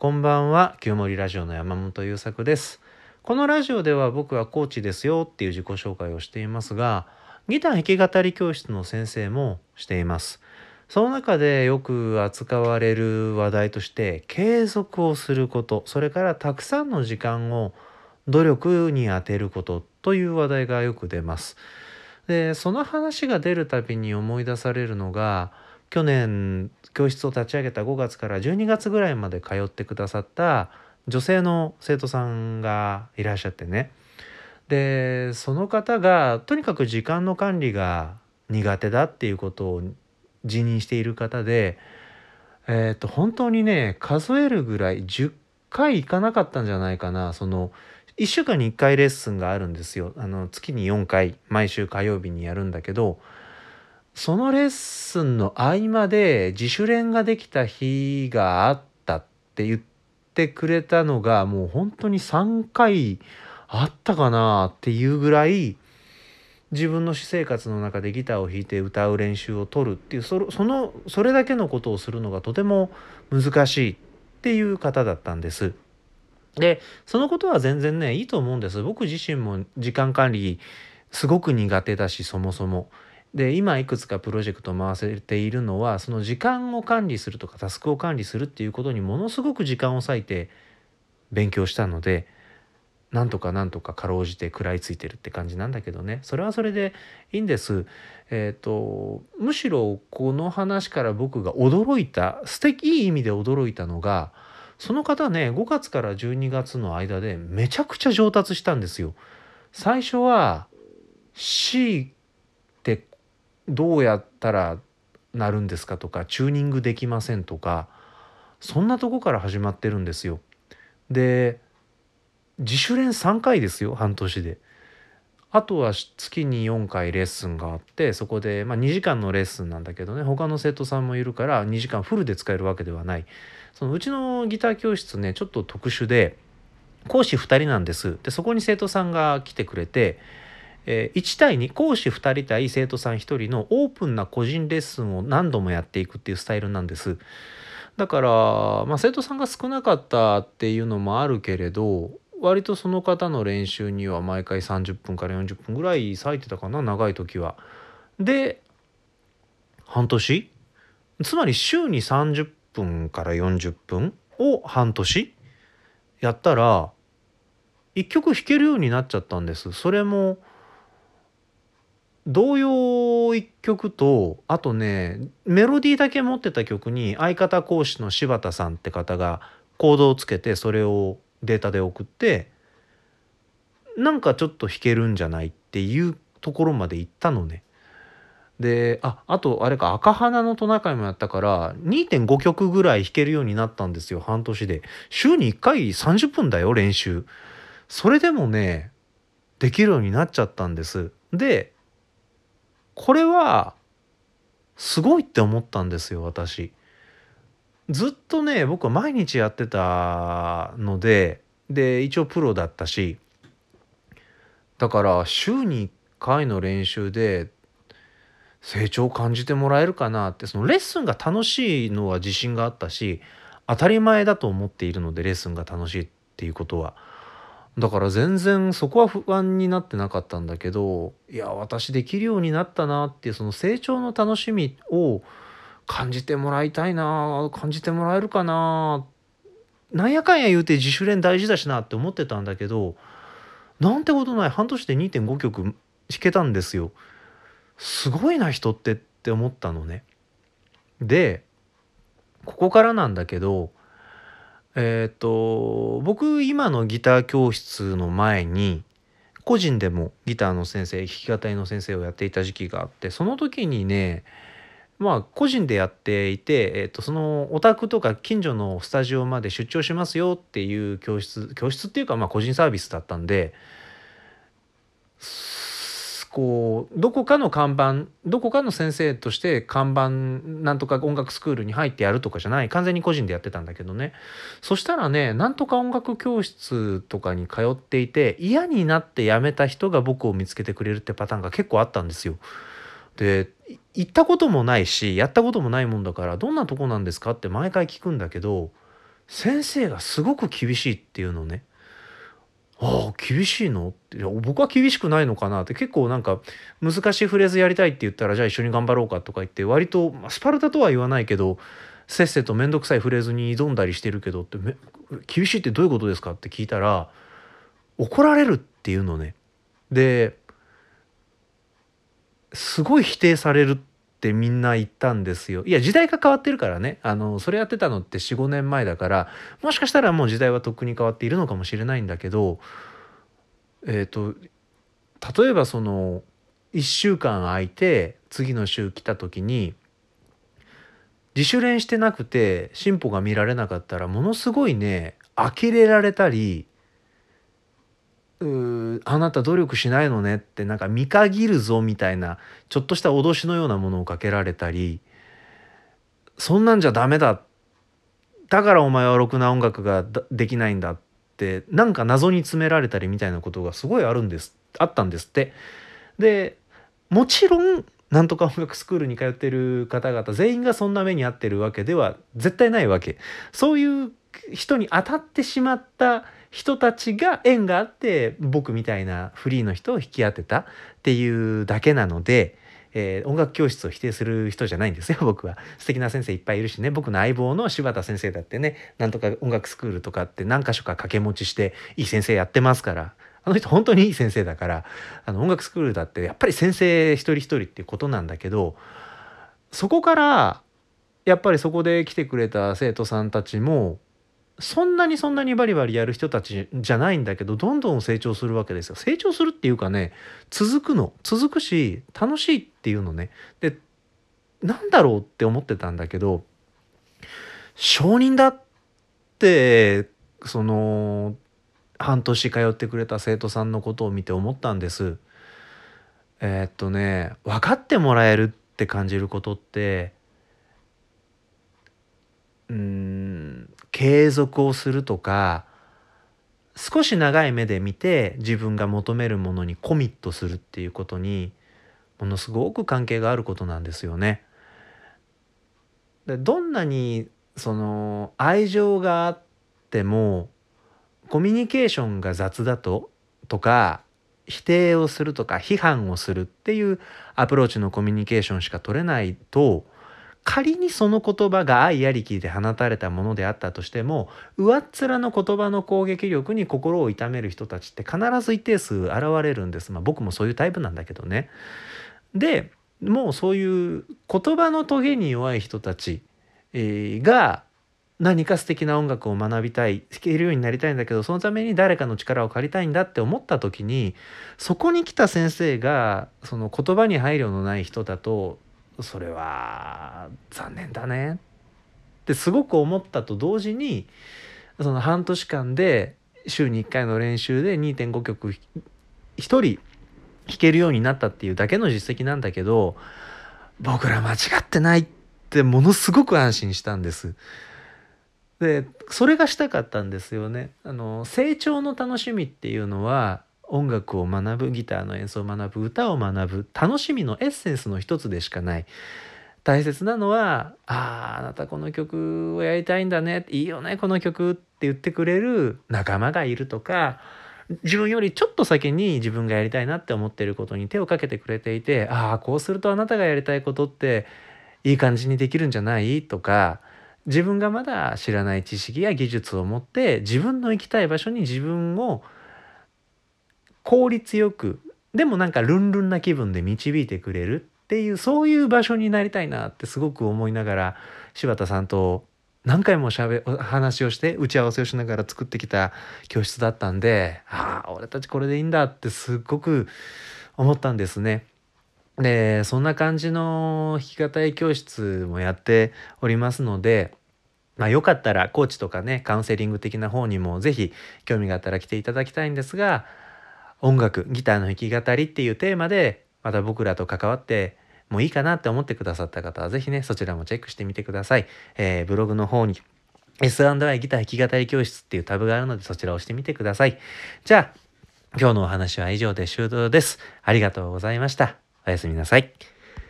こんばんは清盛ラジオの山本優作です。このラジオでは僕はコーチですよっていう自己紹介をしていますがギター弾き語り教室の先生もしています。その中でよく扱われる話題として継続をすることそれからたくさんの時間を努力に充てることという話題がよく出ます。でその話が出るたびに思い出されるのが去年教室を立ち上げた5月から12月ぐらいまで通ってくださった女性の生徒さんがいらっしゃってね。でその方がとにかく時間の管理が苦手だっていうことを自認している方で、えー、と本当にね数えるぐらい10回行かなかったんじゃないかな。その1週間に1回レッスンがあるんですよ。あの月に4回毎週火曜日にやるんだけどそのレッスンの合間で自主練ができた日があったって言ってくれたのがもう本当に3回あったかなっていうぐらい自分の私生活の中でギターを弾いて歌う練習を取るっていうそのそれだけのことをするのがとても難しいっていう方だったんです。でそのことは全然ねいいと思うんです。僕自身も時間管理すごく苦手だしそもそも。で今いくつかプロジェクトを回せているのはその時間を管理するとかタスクを管理するっていうことにものすごく時間を割いて勉強したのでなんとかなんとかかろうじて食らいついてるって感じなんだけどねそれはそれでいいんです。えーと、むしろこの話から僕が驚いた素敵いい意味で驚いたのがその方ね5月から12月の間でめちゃくちゃ上達したんですよ。最初は C どうやったらなるんですかとかチューニングできませんとかそんなとこから始まってるんですよ。で自主練3回ですよ半年で。あとは月に4回レッスンがあってそこで、まあ、2時間のレッスンなんだけどね他の生徒さんもいるから2時間フルで使えるわけではないそのうちのギター教室ねちょっと特殊で講師2人なんですでそこに生徒さんが来てくれてえ1対2講師2人対生徒さん1人のオープンな個人レッスンを何度もやっていくっていうスタイルなんです。だから、まあ、生徒さんが少なかったっていうのもあるけれど割とその方の練習には毎回30分から40分ぐらい割いてたかな長い時は。で半年？つまり週に30分から40分を半年やったら1曲弾けるようになっちゃったんです。それも童謡1曲とあとねメロディーだけ持ってた曲に相方講師の柴田さんって方がコードをつけてそれをデータで送ってなんかちょっと弾けるんじゃないっていうところまで行ったのね。でああとあれか赤花のトナカイもやったから2.5曲ぐらい弾けるようになったんですよ半年で。週に1回30分だよ練習。それでもねできるようになっちゃったんです。でこれはすごいって思ったんですよ私。ずっとね僕は毎日やってたのでで一応プロだったしだから週に1回の練習で成長を感じてもらえるかなってそのレッスンが楽しいのは自信があったし当たり前だと思っているのでレッスンが楽しいっていうことは。だから全然そこは不安になってなかったんだけどいや私できるようになったなっていうその成長の楽しみを感じてもらいたいな感じてもらえるかななんやかんや言うて自主練大事だしなって思ってたんだけどなんてことない半年で2.5曲弾けたんですよ。すごいな人ってって思ったのね。でここからなんだけどえっ、と僕今のギター教室の前に個人でもギターの先生弾き語りの先生をやっていた時期があってその時にねまあ個人でやっていて、えー、とそのお宅とか近所のスタジオまで出張しますよっていう教室教室っていうかまあ個人サービスだったんでこうどこかの看板どこかの先生として看板なんとか音楽スクールに入ってやるとかじゃない完全に個人でやってたんだけどねそしたらねなんとか音楽教室とかに通っていて嫌になって辞めた人が僕を見つけてくれるってパターンが結構あったんですよ。で行ったこともないしやったこともないもんだからどんなとこなんですかって毎回聞くんだけど先生がすごく厳しいっていうのねああ厳しいの？って僕は厳しくないのかなって結構なんか難しいフレーズやりたいって言ったらじゃあ一緒に頑張ろうかとか言って割とスパルタとは言わないけどせっせと面倒くさいフレーズに挑んだりしてるけどって厳しいってどういうことですかって聞いたら怒られるっていうのね。ですごい否定されるってみんな言ったんですよ。いや時代が変わってるからねあのそれやってたのって45年前だからもしかしたらもう時代はとっくに変わっているのかもしれないんだけどえっ、ー、と例えばその1週間空いて次の週来た時に自主練してなくて進歩が見られなかったらものすごいね呆れられたりあなた努力しないのねってなんか見限るぞみたいなちょっとした脅しのようなものをかけられたりそんなんじゃダメだだからお前はろくな音楽ができないんだってなんか謎に詰められたりみたいなことがすごいあるんですあったんですって。でもちろんなんとか音楽スクールに通ってる方々全員がそんな目に遭ってるわけでは絶対ないわけ。そういう人に当たってしまった人たちが縁があって僕みたいなフリーの人を引き当てたっていうだけなので、えー、音楽教室を否定する人じゃないんですよ僕は素敵な先生いっぱいいるしね僕の相棒の柴田先生だってねなんとか音楽スクールとかって何か所か掛け持ちしていい先生やってますからあの人本当にいい先生だからあの音楽スクールだってやっぱり先生一人一人っていうことなんだけどそこからやっぱりそこで来てくれた生徒さんたちもそんなにそんなにバリバリやる人たちじゃないんだけどどんどん成長するわけですよ。成長するっていうかね続くの。続くし楽しいっていうのねでなんだろうって思ってたんだけど承認だってその半年通ってくれた生徒さんのことを見て思ったんです。えー、っとね分かってもらえるって感じることってうん継続をするとか少し長い目で見て自分が求めるものにコミットするっていうことにものすごく関係があることなんですよね。でどんなにその愛情があってもコミュニケーションが雑だととか否定をするとか批判をするっていうアプローチのコミュニケーションしか取れないと仮にその言葉が愛ありきで放たれたものであったとしても上っ面の言葉の攻撃力に心を痛める人たちって必ず一定数現れるんです。まあ、僕もそういうタイプなんだけどね。でもうそういう言葉のトゲに弱い人たちが何か素敵な音楽を学びたい弾けるようになりたいんだけどそのために誰かの力を借りたいんだって思った時にそこに来た先生がその言葉に配慮のない人だとそれは残念だねってすごく思ったと同時にその半年間で週に1回の練習で2.5曲1人弾けるようになったっていうだけの実績なんだけど僕ら間違ってないってものすごく安心したんです。でそれがしたかったんですよね。あの成長の楽しみっていうのは音楽を学ぶギターの演奏を学ぶ歌を学ぶ楽しみのエッセンスの一つでしかない大切なのは「あああなたこの曲をやりたいんだねいいよねこの曲」って言ってくれる仲間がいるとか自分よりちょっと先に自分がやりたいなって思ってることに手をかけてくれていて「ああこうするとあなたがやりたいことっていい感じにできるんじゃない?」とか自分がまだ知らない知識や技術を持って自分の行きたい場所に自分を効率よくでもなんかルンルンな気分で導いてくれるっていうそういう場所になりたいなってすごく思いながら柴田さんと何回もしゃべ話をして打ち合わせをしながら作ってきた教室だったんでああ俺たちこれでいいんだってすっごく思ったんですね。でそんな感じの弾き語り教室もやっておりますのでまあ、よかったらコーチとかねカウンセリング的な方にも是非興味があったら来ていただきたいんですが音楽ギターの弾き語りっていうテーマでまた僕らと関わってもいいかなって思ってくださった方は是非ねそちらもチェックしてみてください、えー、ブログの方に S&I ギター弾き語り教室っていうタブがあるのでそちらを押してみてください。じゃあ今日のお話は以上で終了です。ありがとうございました。おやすみなさい。